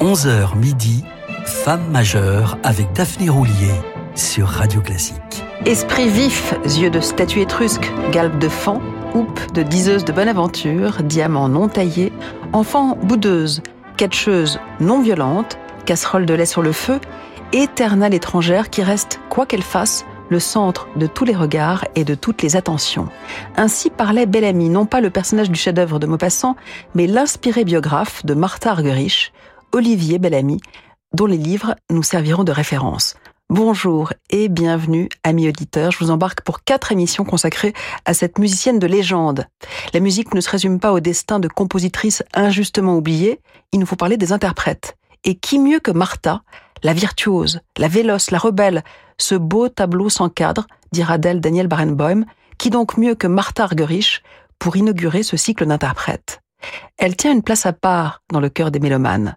11h midi, Femme majeure avec Daphné Roulier sur Radio Classique. Esprit vif, yeux de statue étrusque, galbe de fan, houppe de diseuse de bonne aventure, diamant non taillé, enfant boudeuse, catcheuse non violente, casserole de lait sur le feu, éternelle étrangère qui reste, quoi qu'elle fasse, le centre de tous les regards et de toutes les attentions. Ainsi parlait Bellamy, non pas le personnage du chef-d'œuvre de Maupassant, mais l'inspiré biographe de Martha Argerich, Olivier Bellamy, dont les livres nous serviront de référence. Bonjour et bienvenue, amis auditeurs. Je vous embarque pour quatre émissions consacrées à cette musicienne de légende. La musique ne se résume pas au destin de compositrices injustement oubliées, il nous faut parler des interprètes. Et qui mieux que Martha, la virtuose, la véloce, la rebelle, ce beau tableau sans cadre, dira d'elle Daniel Barenboim, qui donc mieux que Martha Argerich pour inaugurer ce cycle d'interprètes. Elle tient une place à part dans le cœur des mélomanes.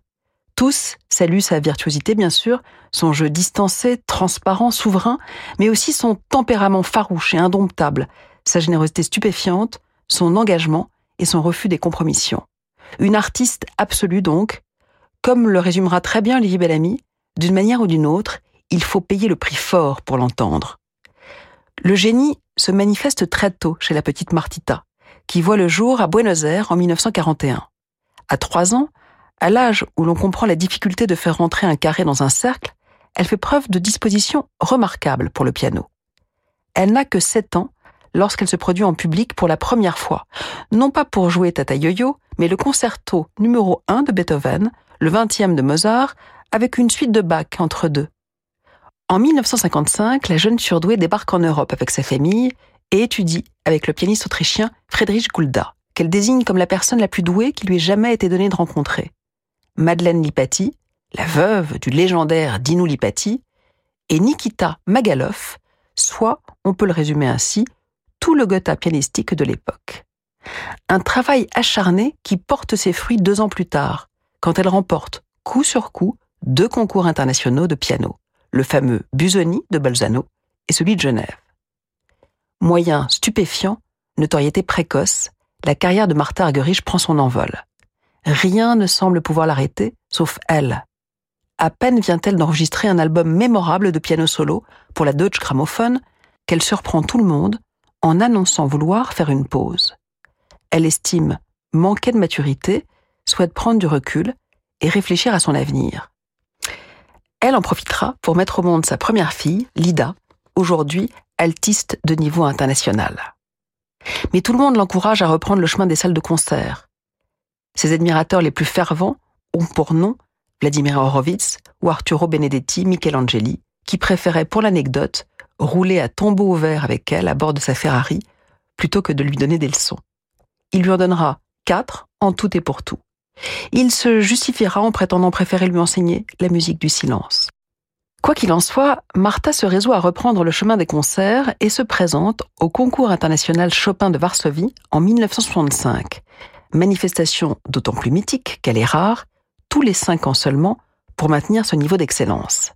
Tous saluent sa virtuosité, bien sûr, son jeu distancé, transparent, souverain, mais aussi son tempérament farouche et indomptable, sa générosité stupéfiante, son engagement et son refus des compromissions. Une artiste absolue donc, comme le résumera très bien Olivier Bellamy, d'une manière ou d'une autre, il faut payer le prix fort pour l'entendre. Le génie se manifeste très tôt chez la petite Martita, qui voit le jour à Buenos Aires en 1941. À trois ans, à l'âge où l'on comprend la difficulté de faire rentrer un carré dans un cercle, elle fait preuve de disposition remarquable pour le piano. Elle n'a que sept ans lorsqu'elle se produit en public pour la première fois, non pas pour jouer Tata Yo-Yo, mais le concerto numéro 1 de Beethoven, le 20e de Mozart, avec une suite de Bach entre deux. En 1955, la jeune surdouée débarque en Europe avec sa famille et étudie avec le pianiste autrichien Friedrich Gulda, qu'elle désigne comme la personne la plus douée qui lui ait jamais été donnée de rencontrer. Madeleine Lipati, la veuve du légendaire Dino Lipati, et Nikita Magaloff, soit, on peut le résumer ainsi, tout le Gotha pianistique de l'époque. Un travail acharné qui porte ses fruits deux ans plus tard, quand elle remporte, coup sur coup, deux concours internationaux de piano, le fameux Busoni de Bolzano et celui de Genève. Moyen stupéfiant, notoriété précoce, la carrière de Martha Argerich prend son envol. Rien ne semble pouvoir l'arrêter, sauf elle. À peine vient-elle d'enregistrer un album mémorable de piano solo pour la Deutsche Grammophon qu'elle surprend tout le monde en annonçant vouloir faire une pause. Elle estime manquer de maturité, souhaite prendre du recul et réfléchir à son avenir. Elle en profitera pour mettre au monde sa première fille, Lida, aujourd'hui altiste de niveau international. Mais tout le monde l'encourage à reprendre le chemin des salles de concert. Ses admirateurs les plus fervents ont pour nom Vladimir Horowitz ou Arturo Benedetti Michelangeli, qui préféraient pour l'anecdote rouler à tombeau ouvert avec elle à bord de sa Ferrari plutôt que de lui donner des leçons. Il lui en donnera quatre en tout et pour tout. Il se justifiera en prétendant préférer lui enseigner la musique du silence. Quoi qu'il en soit, Martha se résout à reprendre le chemin des concerts et se présente au concours international Chopin de Varsovie en 1965. Manifestation d'autant plus mythique qu'elle est rare, tous les cinq ans seulement, pour maintenir ce niveau d'excellence.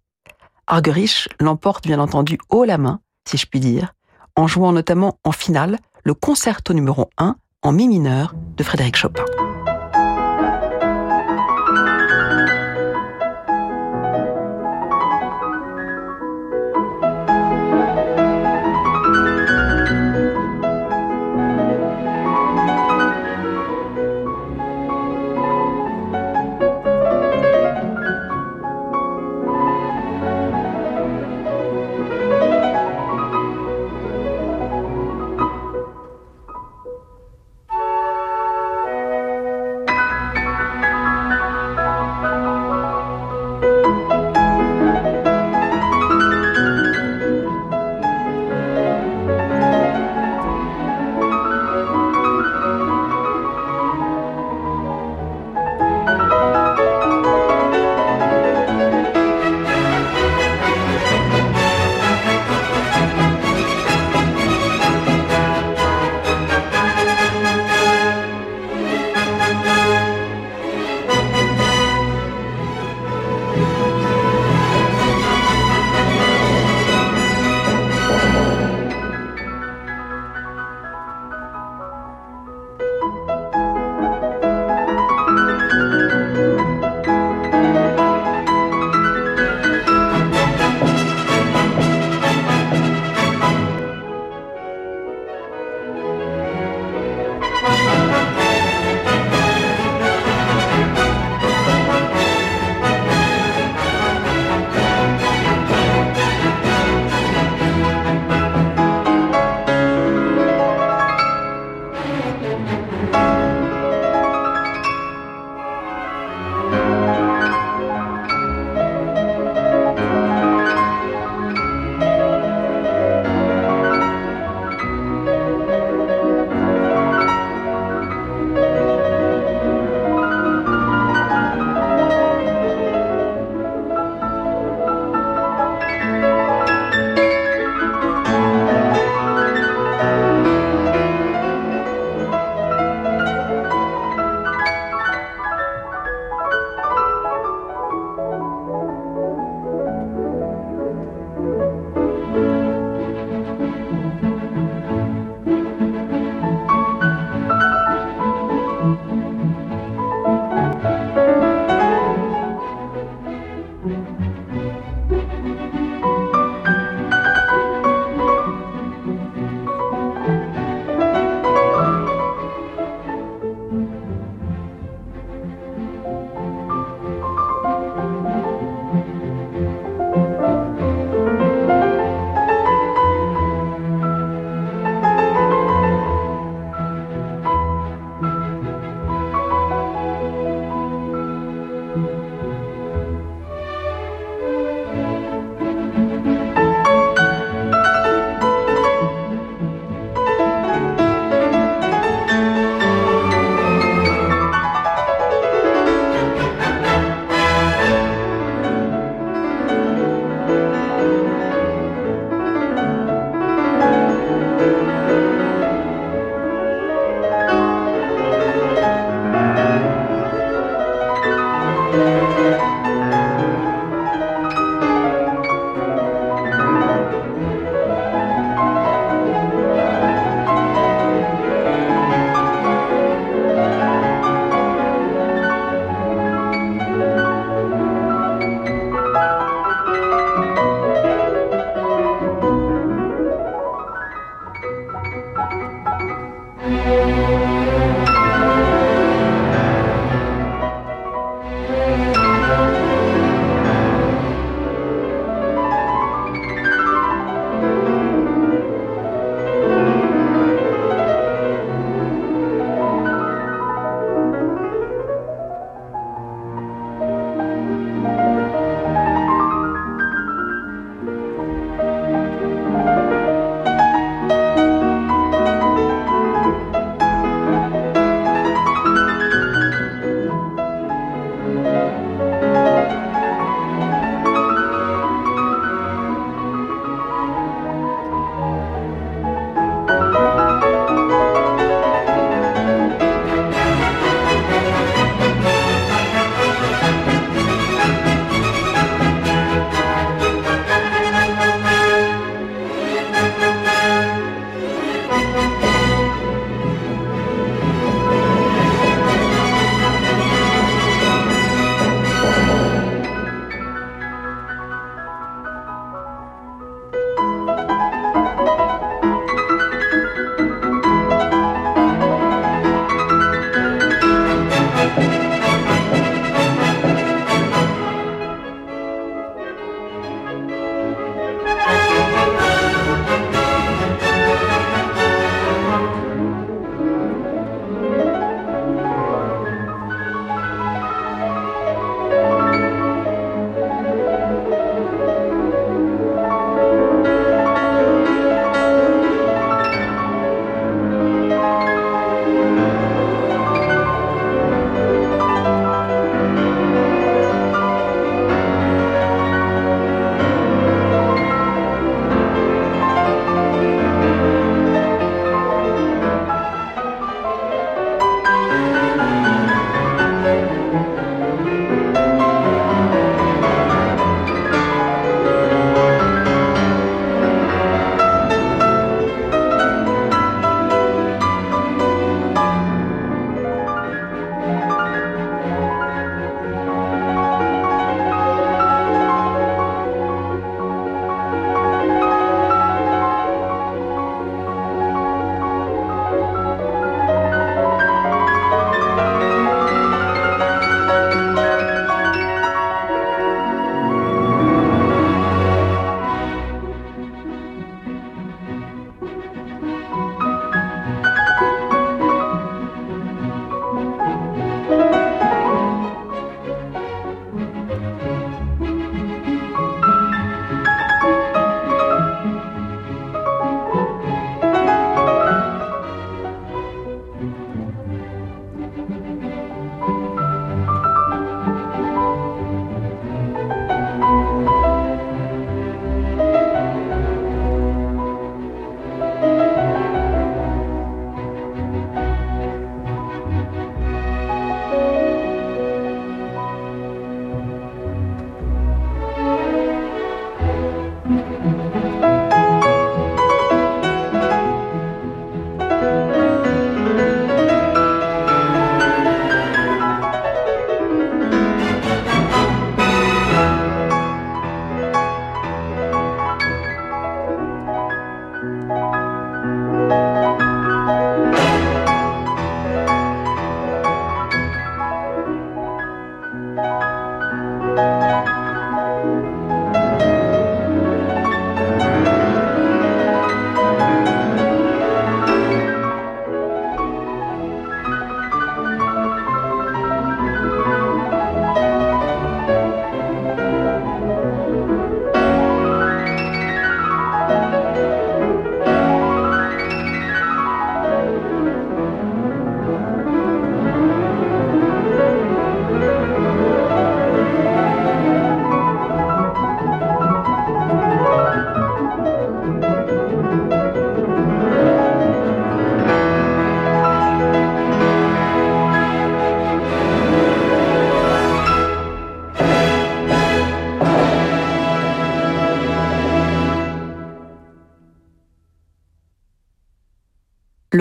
Argerich l'emporte bien entendu haut la main, si je puis dire, en jouant notamment en finale le concerto numéro 1 en mi mineur de Frédéric Chopin.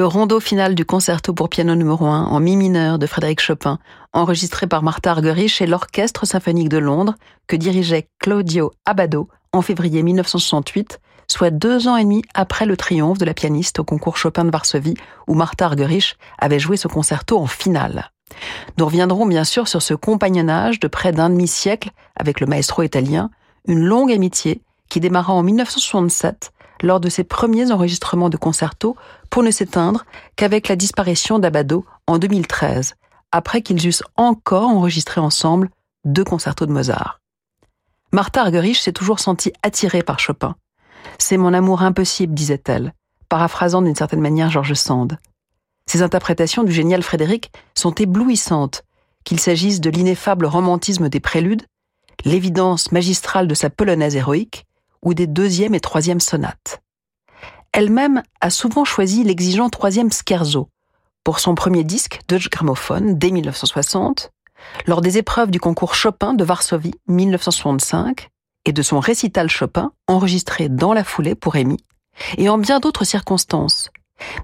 Rondo final du concerto pour piano numéro 1 en mi mineur de Frédéric Chopin, enregistré par Martha Argerich et l'Orchestre symphonique de Londres, que dirigeait Claudio Abbado en février 1968, soit deux ans et demi après le triomphe de la pianiste au concours Chopin de Varsovie, où Martha Argerich avait joué ce concerto en finale. Nous reviendrons bien sûr sur ce compagnonnage de près d'un demi-siècle avec le maestro italien, une longue amitié qui démarra en 1967 lors de ses premiers enregistrements de concerto pour ne s'éteindre qu'avec la disparition d'Abado en 2013, après qu'ils eussent encore enregistré ensemble deux concertos de Mozart. Martha Argerich s'est toujours sentie attirée par Chopin. C'est mon amour impossible, disait-elle, paraphrasant d'une certaine manière George Sand. Ses interprétations du génial Frédéric sont éblouissantes, qu'il s'agisse de l'ineffable romantisme des préludes, l'évidence magistrale de sa polonaise héroïque, ou des deuxième et troisième sonates. Elle-même a souvent choisi l'exigeant troisième scherzo pour son premier disque Deutsche Grammophon dès 1960, lors des épreuves du concours Chopin de Varsovie 1965 et de son récital Chopin enregistré dans la foulée pour Amy, et en bien d'autres circonstances.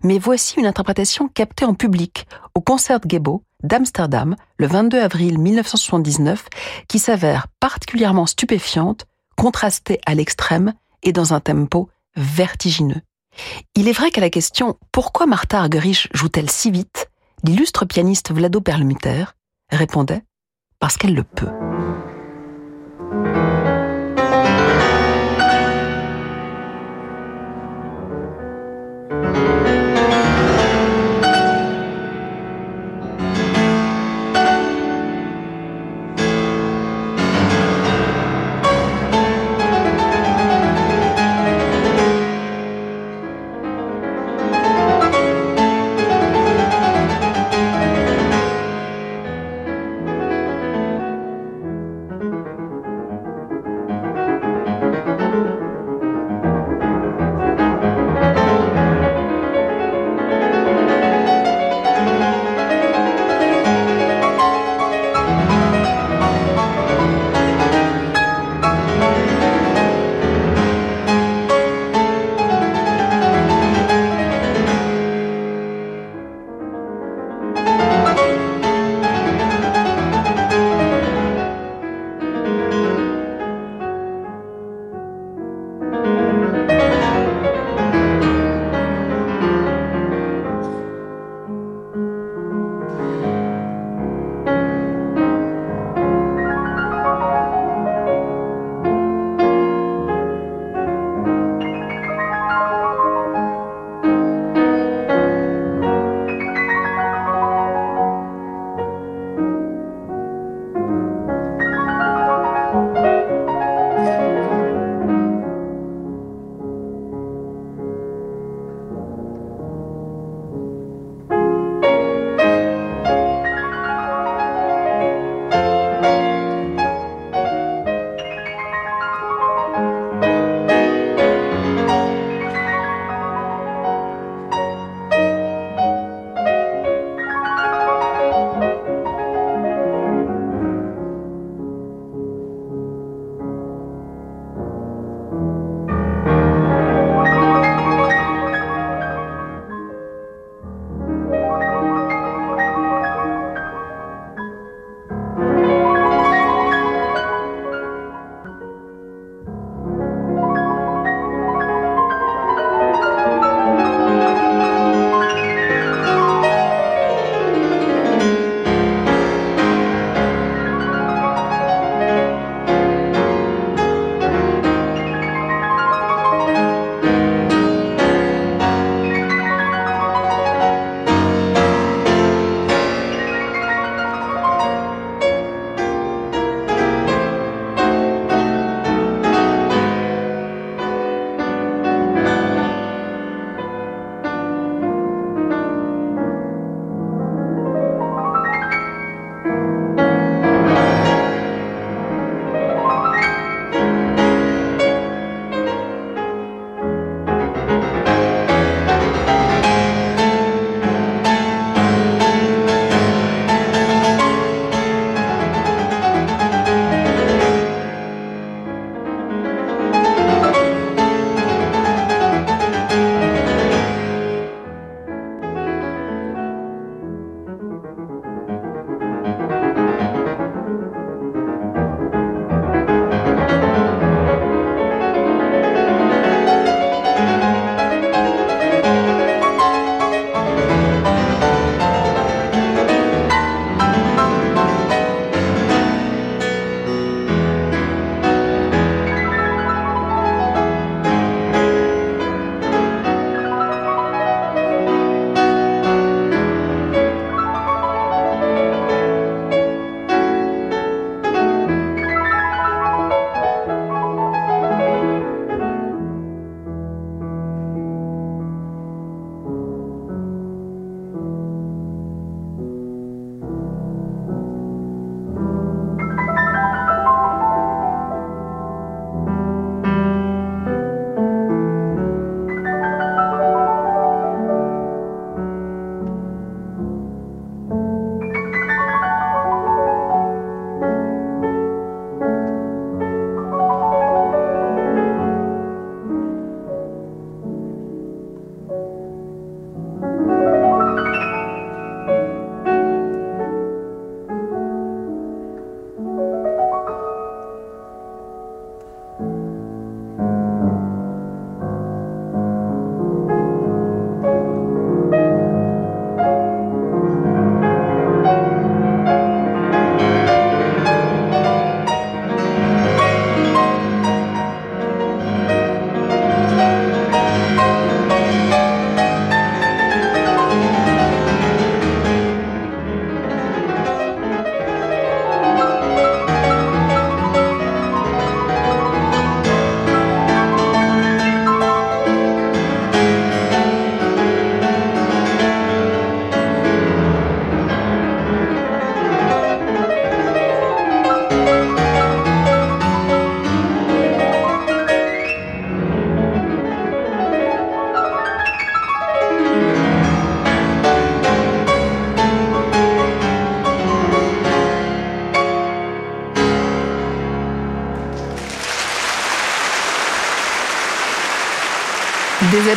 Mais voici une interprétation captée en public au concert Gebo d'Amsterdam le 22 avril 1979 qui s'avère particulièrement stupéfiante contrasté à l'extrême et dans un tempo vertigineux. Il est vrai qu'à la question Pourquoi Martha Argerich joue-t-elle si vite? l'illustre pianiste Vlado Perlmutter répondait Parce qu'elle le peut.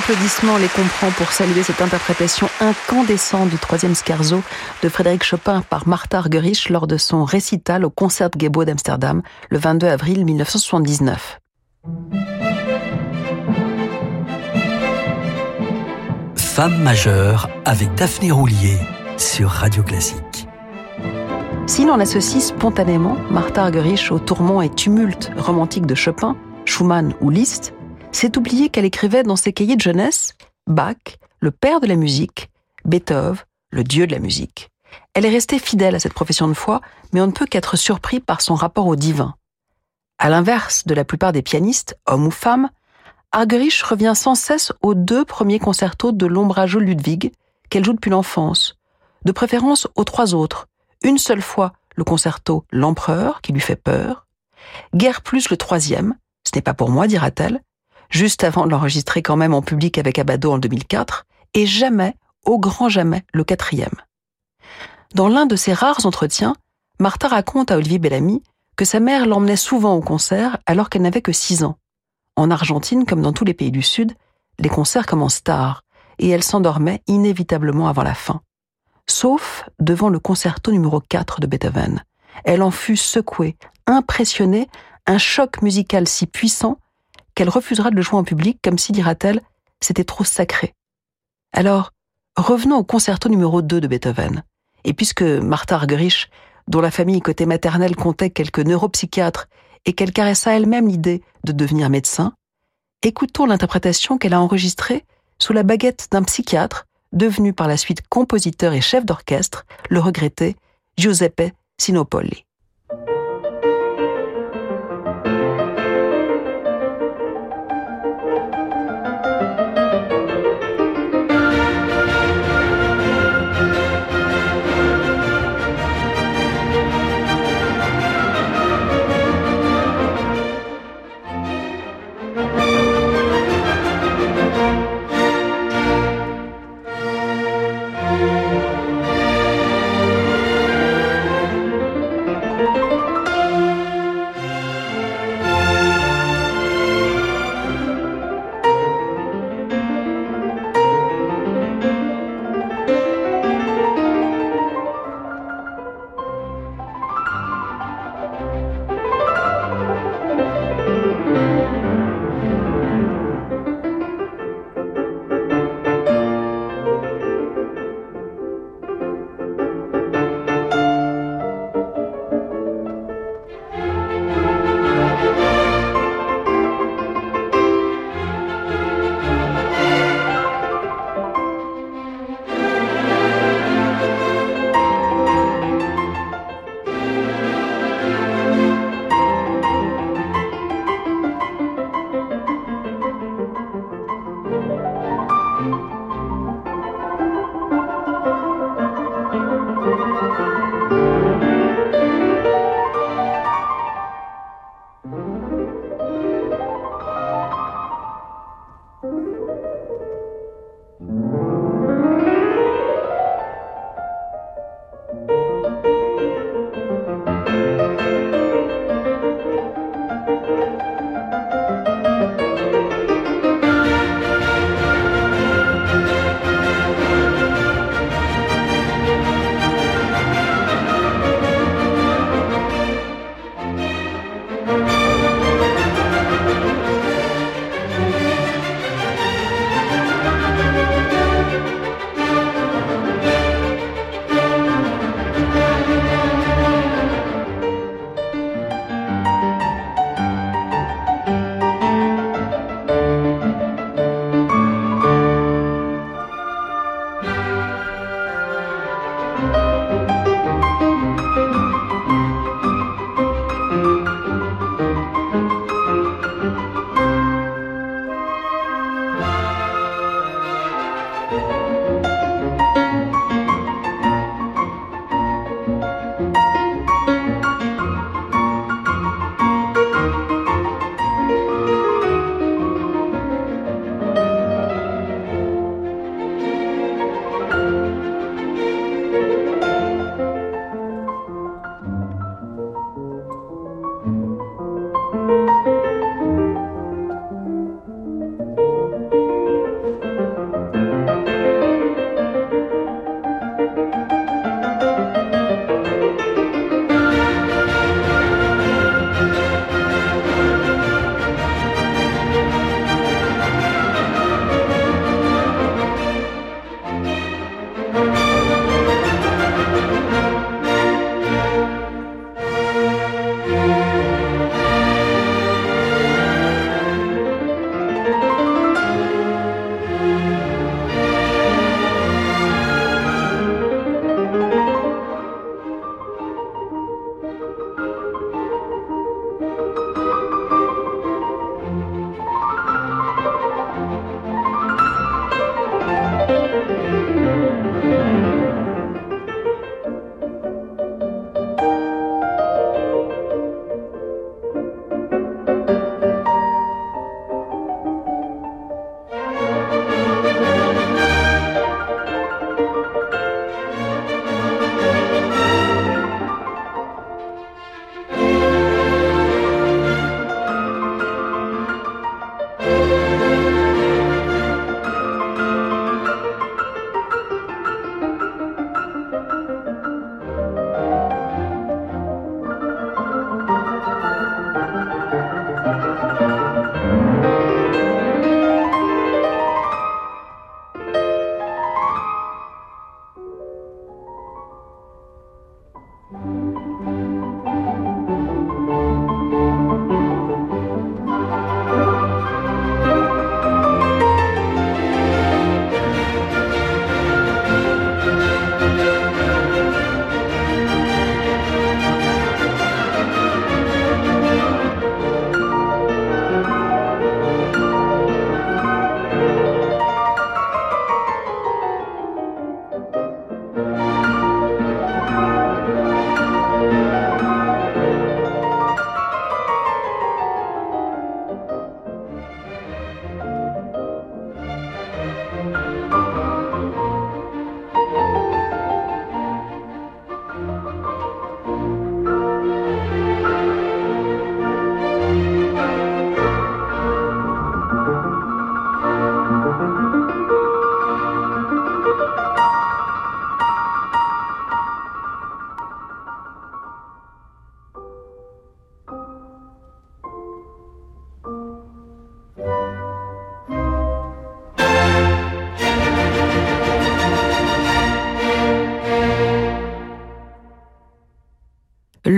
Applaudissements les comprend pour saluer cette interprétation incandescente du troisième scherzo de Frédéric Chopin par Martha Argerich lors de son récital au Concertgebouw d'Amsterdam le 22 avril 1979. Femme majeure avec Daphné Roulier sur Radio Classique. Si l'on associe spontanément Martha Argerich au tourment et tumulte romantique de Chopin, Schumann ou Liszt, c'est oublier qu'elle écrivait dans ses cahiers de jeunesse Bach, le père de la musique, Beethoven, le dieu de la musique. Elle est restée fidèle à cette profession de foi, mais on ne peut qu'être surpris par son rapport au divin. À l'inverse de la plupart des pianistes, hommes ou femmes, Argerich revient sans cesse aux deux premiers concertos de l'ombrageux Ludwig qu'elle joue depuis l'enfance, de préférence aux trois autres, une seule fois le concerto L'Empereur qui lui fait peur, guère plus le troisième, ce n'est pas pour moi, dira-t-elle, juste avant de l'enregistrer quand même en public avec Abado en 2004, et jamais, au grand jamais, le quatrième. Dans l'un de ses rares entretiens, Martha raconte à Olivier Bellamy que sa mère l'emmenait souvent au concert alors qu'elle n'avait que six ans. En Argentine, comme dans tous les pays du Sud, les concerts commencent tard, et elle s'endormait inévitablement avant la fin. Sauf devant le concerto numéro 4 de Beethoven. Elle en fut secouée, impressionnée, un choc musical si puissant qu'elle refusera de le jouer en public comme si, dira-t-elle, c'était trop sacré. Alors, revenons au concerto numéro 2 de Beethoven. Et puisque Martha Argerich, dont la famille côté maternelle comptait quelques neuropsychiatres et qu'elle caressa elle-même l'idée de devenir médecin, écoutons l'interprétation qu'elle a enregistrée sous la baguette d'un psychiatre devenu par la suite compositeur et chef d'orchestre, le regretté Giuseppe Sinopoli.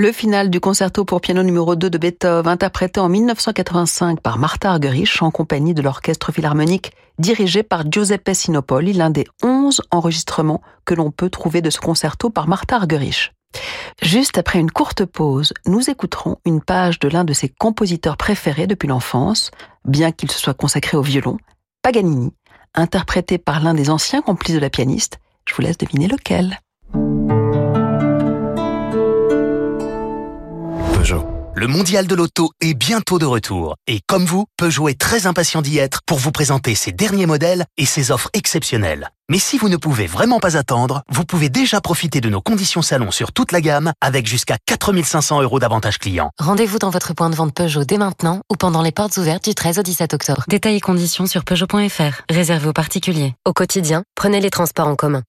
Le final du concerto pour piano numéro 2 de Beethoven, interprété en 1985 par Martha Argerich en compagnie de l'orchestre philharmonique dirigé par Giuseppe Sinopoli, l'un des 11 enregistrements que l'on peut trouver de ce concerto par Martha Argerich. Juste après une courte pause, nous écouterons une page de l'un de ses compositeurs préférés depuis l'enfance, bien qu'il se soit consacré au violon, Paganini, interprété par l'un des anciens complices de la pianiste. Je vous laisse deviner lequel. Le mondial de l'auto est bientôt de retour. Et comme vous, Peugeot est très impatient d'y être pour vous présenter ses derniers modèles et ses offres exceptionnelles. Mais si vous ne pouvez vraiment pas attendre, vous pouvez déjà profiter de nos conditions salon sur toute la gamme avec jusqu'à 4500 euros d'avantages clients. Rendez-vous dans votre point de vente Peugeot dès maintenant ou pendant les portes ouvertes du 13 au 17 octobre. Détails et conditions sur Peugeot.fr. Réservé aux particuliers. Au quotidien, prenez les transports en commun.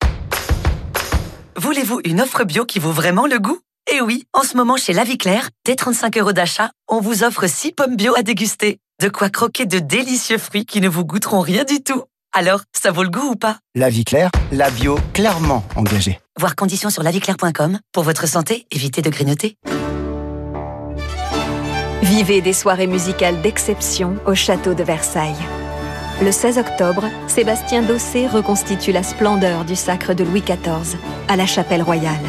Voulez-vous une offre bio qui vaut vraiment le goût? Eh oui, en ce moment chez La Vie Claire, dès 35 euros d'achat, on vous offre 6 pommes bio à déguster. De quoi croquer de délicieux fruits qui ne vous goûteront rien du tout. Alors, ça vaut le goût ou pas? La Vie Claire, la bio clairement engagée. Voir conditions sur laviclaire.com. Pour votre santé, évitez de grignoter. Vivez des soirées musicales d'exception au château de Versailles. Le 16 octobre, Sébastien Dossé reconstitue la splendeur du sacre de Louis XIV à la chapelle royale.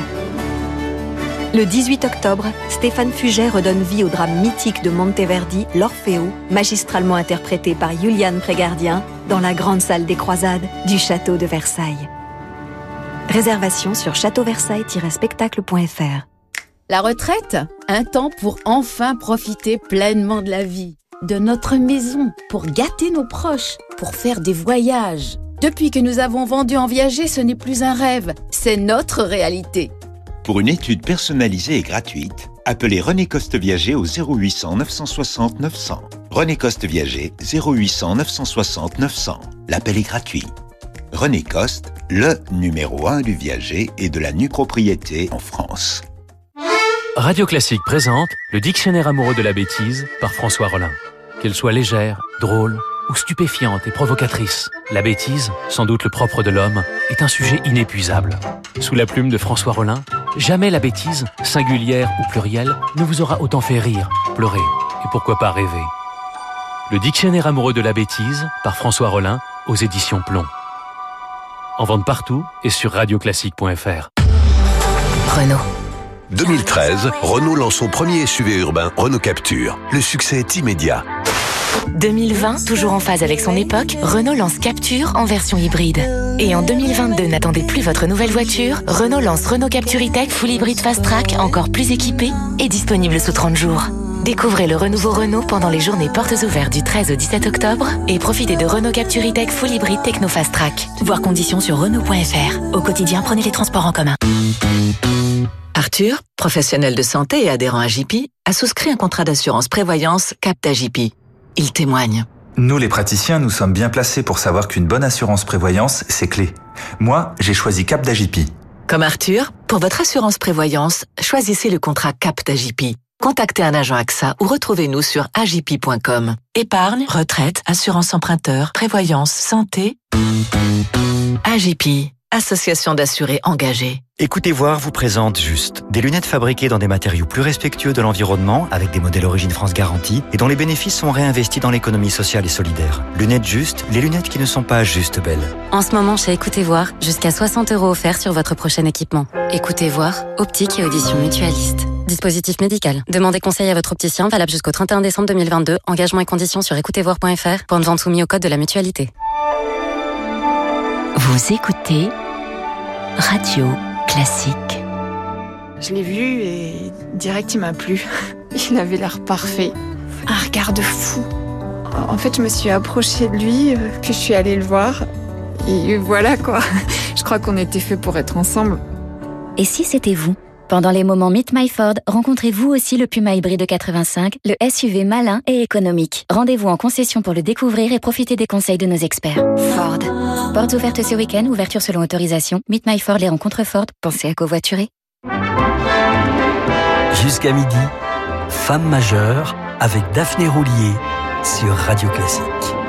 Le 18 octobre, Stéphane Fuget redonne vie au drame mythique de Monteverdi, L'Orfeo, magistralement interprété par Juliane Prégardien dans la grande salle des croisades du château de Versailles. Réservation sur châteauversailles-spectacle.fr. La retraite, un temps pour enfin profiter pleinement de la vie, de notre maison, pour gâter nos proches, pour faire des voyages. Depuis que nous avons vendu en viager, ce n'est plus un rêve, c'est notre réalité. Pour une étude personnalisée et gratuite, appelez René Coste Viager au 0800 960 900. René Coste Viager 0800 960 900. L'appel est gratuit. René Coste, le numéro 1 du viager et de la nue propriété en France. Radio Classique présente le dictionnaire amoureux de la bêtise par François Rollin. Qu'elle soit légère, drôle ou stupéfiante et provocatrice, la bêtise, sans doute le propre de l'homme, est un sujet inépuisable. Sous la plume de François Rollin, Jamais la bêtise, singulière ou plurielle, ne vous aura autant fait rire, pleurer et pourquoi pas rêver. Le dictionnaire amoureux de la bêtise par François Rollin aux éditions Plomb. En vente partout et sur radioclassique.fr. Renault. 2013, Renault lance son premier SUV urbain, Renault Capture. Le succès est immédiat. 2020, toujours en phase avec son époque, Renault lance Capture en version hybride. Et en 2022, n'attendez plus votre nouvelle voiture, Renault lance Renault Capture E-Tech Full Hybrid Fast Track, encore plus équipé et disponible sous 30 jours. Découvrez le renouveau Renault pendant les journées portes ouvertes du 13 au 17 octobre et profitez de Renault Capture E-Tech Full Hybrid Techno Fast Track. Voir conditions sur Renault.fr. Au quotidien, prenez les transports en commun. Arthur, professionnel de santé et adhérent à JP, a souscrit un contrat d'assurance prévoyance Capta JP. Il témoigne. Nous, les praticiens, nous sommes bien placés pour savoir qu'une bonne assurance prévoyance, c'est clé. Moi, j'ai choisi Cap d'AJP. Comme Arthur, pour votre assurance prévoyance, choisissez le contrat Cap d'AJP. Contactez un agent AXA ou retrouvez-nous sur agip.com. Épargne, retraite, assurance emprunteur, prévoyance, santé. AJP. Association d'assurés engagés. Écoutez voir vous présente Juste. Des lunettes fabriquées dans des matériaux plus respectueux de l'environnement, avec des modèles Origine France garantie, et dont les bénéfices sont réinvestis dans l'économie sociale et solidaire. Lunettes Juste, les lunettes qui ne sont pas juste belles. En ce moment, chez Écoutez voir, jusqu'à 60 euros offerts sur votre prochain équipement. Écoutez voir, optique et audition mutualiste. Dispositif médical. Demandez conseil à votre opticien, valable jusqu'au 31 décembre 2022. Engagement et conditions sur écoutezvoir.fr. Point de vente soumis au code de la mutualité. Vous écoutez Radio Classique. Je l'ai vu et direct il m'a plu. Il avait l'air parfait. Un regard de fou. En fait, je me suis approchée de lui, euh, puis je suis allée le voir. Et voilà quoi. Je crois qu'on était fait pour être ensemble. Et si c'était vous? Pendant les moments Meet My Ford, rencontrez vous aussi le Puma hybride 85, le SUV malin et économique. Rendez-vous en concession pour le découvrir et profiter des conseils de nos experts. Ford. Portes ouvertes ce week-end, ouverture selon autorisation. Meet My Ford, les rencontres Ford. Pensez à covoiturer. Jusqu'à midi, Femme majeure avec Daphné Roulier sur Radio Classique.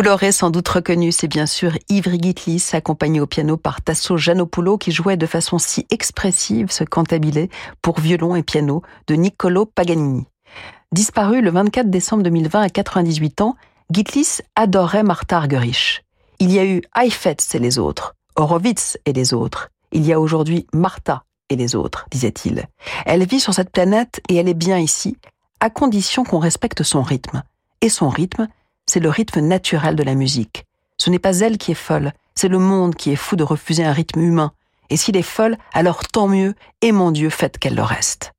Vous l'aurez sans doute reconnu, c'est bien sûr Ivry Gitlis, accompagné au piano par Tasso Giannopoulos, qui jouait de façon si expressive ce cantabile pour violon et piano de Niccolo Paganini. Disparu le 24 décembre 2020 à 98 ans, Gitlis adorait Martha Argerich. Il y a eu Heifetz et les autres, Horowitz et les autres. Il y a aujourd'hui Martha et les autres, disait-il. Elle vit sur cette planète et elle est bien ici, à condition qu'on respecte son rythme. Et son rythme, c'est le rythme naturel de la musique. Ce n'est pas elle qui est folle, c'est le monde qui est fou de refuser un rythme humain. Et s'il est folle, alors tant mieux, et mon Dieu, faites qu'elle le reste.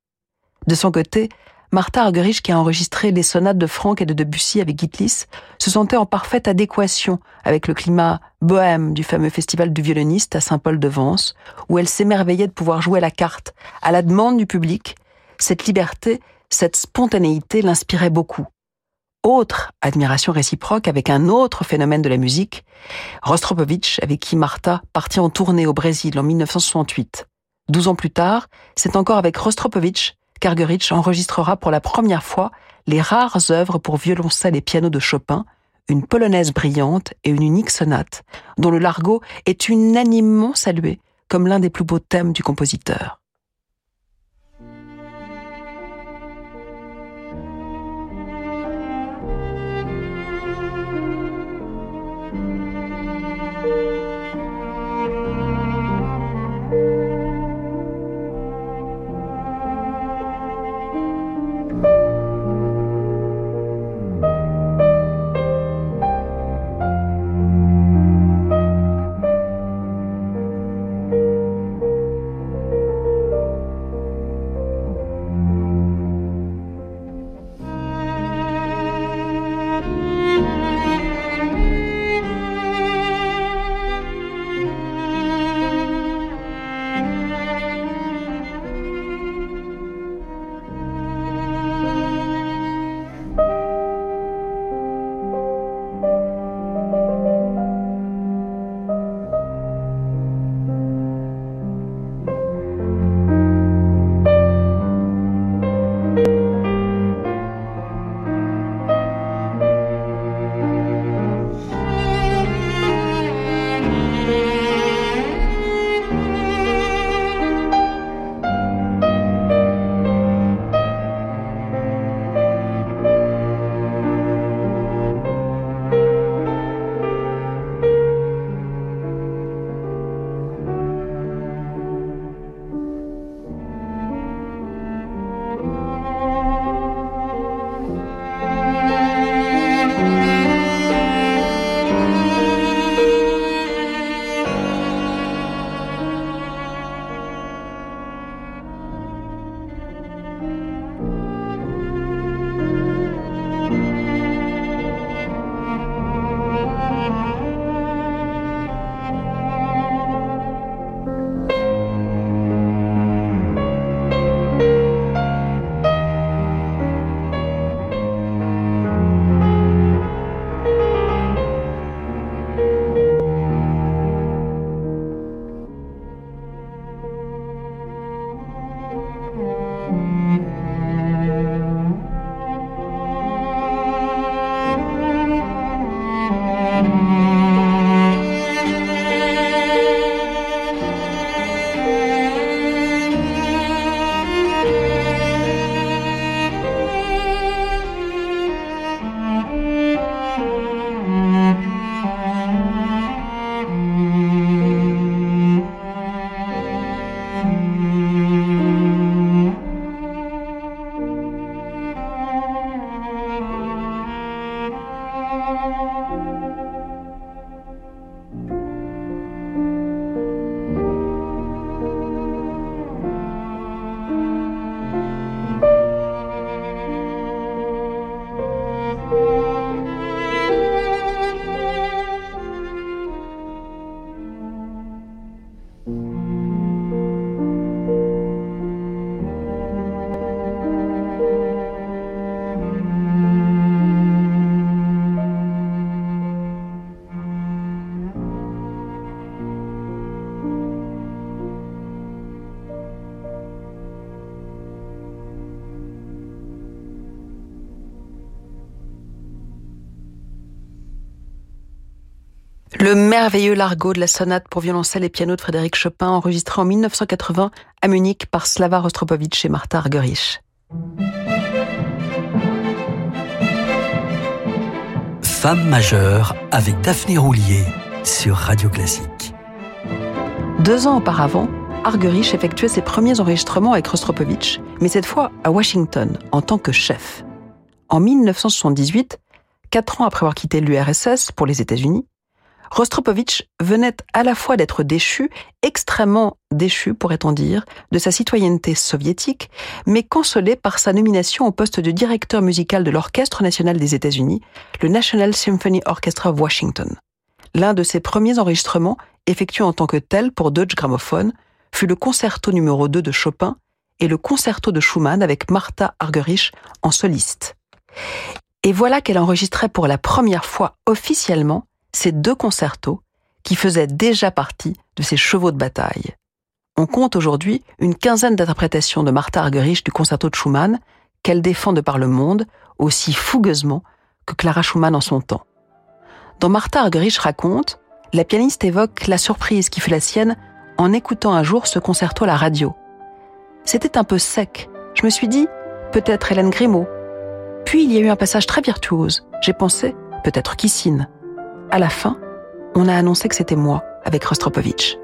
De son côté, Martha Argerich, qui a enregistré les sonates de Franck et de Debussy avec Gitlis, se sentait en parfaite adéquation avec le climat bohème du fameux festival du violoniste à Saint-Paul-de-Vence, où elle s'émerveillait de pouvoir jouer la carte à la demande du public. Cette liberté, cette spontanéité l'inspirait beaucoup. Autre admiration réciproque avec un autre phénomène de la musique, Rostropovitch, avec qui Martha partit en tournée au Brésil en 1968. Douze ans plus tard, c'est encore avec Rostropovitch qu'Argerich enregistrera pour la première fois les rares œuvres pour violoncelle et piano de Chopin, une polonaise brillante et une unique sonate, dont le largo est unanimement salué comme l'un des plus beaux thèmes du compositeur. Le merveilleux largo de la sonate pour violoncelle et piano de Frédéric Chopin, enregistré en 1980 à Munich par Slava Rostropovitch et Martha Argerich. Femme majeure avec Daphné Roulier sur Radio Classique. Deux ans auparavant, Argerich effectuait ses premiers enregistrements avec Rostropovitch, mais cette fois à Washington, en tant que chef. En 1978, quatre ans après avoir quitté l'URSS pour les États-Unis, Rostropovitch venait à la fois d'être déchu, extrêmement déchu pourrait-on dire, de sa citoyenneté soviétique, mais consolé par sa nomination au poste de directeur musical de l'Orchestre national des États-Unis, le National Symphony Orchestra of Washington. L'un de ses premiers enregistrements, effectués en tant que tel pour Deutsche Grammophon, fut le concerto numéro 2 de Chopin et le concerto de Schumann avec Martha Argerich en soliste. Et voilà qu'elle enregistrait pour la première fois officiellement ces deux concertos qui faisaient déjà partie de ses chevaux de bataille. On compte aujourd'hui une quinzaine d'interprétations de Martha Argerich du concerto de Schumann qu'elle défend de par le monde aussi fougueusement que Clara Schumann en son temps. Dans Martha Argerich raconte, la pianiste évoque la surprise qui fut la sienne en écoutant un jour ce concerto à la radio. C'était un peu sec. Je me suis dit, peut-être Hélène Grimaud. Puis il y a eu un passage très virtuose. J'ai pensé, peut-être Kissine à la fin, on a annoncé que c'était moi avec Rostropovitch.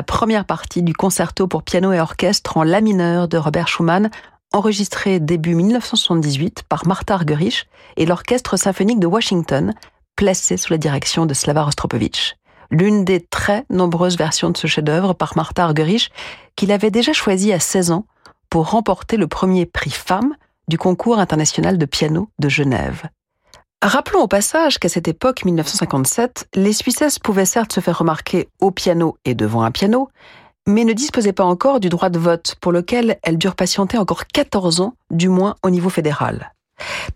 La première partie du concerto pour piano et orchestre en la mineur de Robert Schumann, enregistré début 1978 par Martha Argerich et l'Orchestre symphonique de Washington, placé sous la direction de Slava Rostropovich. L'une des très nombreuses versions de ce chef-d'œuvre par Martha Argerich qu'il avait déjà choisi à 16 ans pour remporter le premier prix femme du concours international de piano de Genève. Rappelons au passage qu'à cette époque, 1957, les Suissesses pouvaient certes se faire remarquer au piano et devant un piano, mais ne disposaient pas encore du droit de vote, pour lequel elles durent patienter encore 14 ans, du moins au niveau fédéral.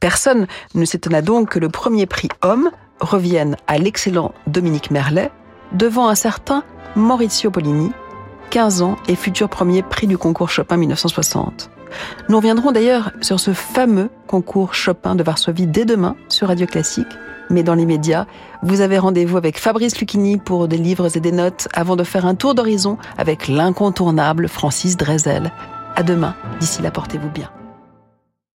Personne ne s'étonna donc que le premier prix homme revienne à l'excellent Dominique Merlet, devant un certain Maurizio Polini, 15 ans et futur premier prix du concours Chopin 1960. Nous reviendrons d'ailleurs sur ce fameux concours Chopin de Varsovie dès demain sur Radio Classique. Mais dans les médias, vous avez rendez-vous avec Fabrice Lucchini pour des livres et des notes avant de faire un tour d'horizon avec l'incontournable Francis Drezel. À demain. D'ici là, portez-vous bien.